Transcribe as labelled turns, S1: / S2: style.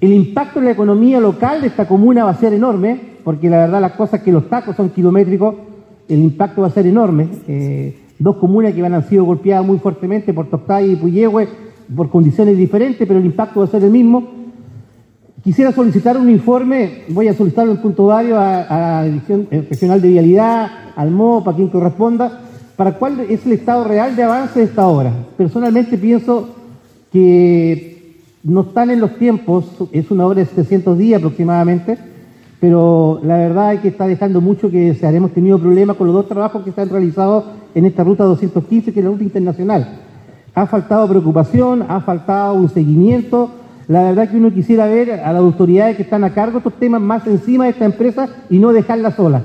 S1: El impacto en la economía local de esta comuna va a ser enorme, porque la verdad las cosas que los tacos son kilométricos, el impacto va a ser enorme. Eh, dos comunas que van a sido golpeadas muy fuertemente por Toctay y Puyehue, por condiciones diferentes, pero el impacto va a ser el mismo. Quisiera solicitar un informe, voy a solicitarlo en punto vario a, la Dirección Regional de Vialidad, al MOP, a quien corresponda, para cuál es el estado real de avance de esta obra. Personalmente pienso que no están en los tiempos, es una obra de 700 días aproximadamente, pero la verdad es que está dejando mucho que se Hemos tenido problemas con los dos trabajos que se han realizado en esta ruta 215, que es la ruta internacional. Ha faltado preocupación, ha faltado un seguimiento. La verdad que uno quisiera ver a las autoridades que están a cargo de estos temas más encima de esta empresa y no dejarla sola.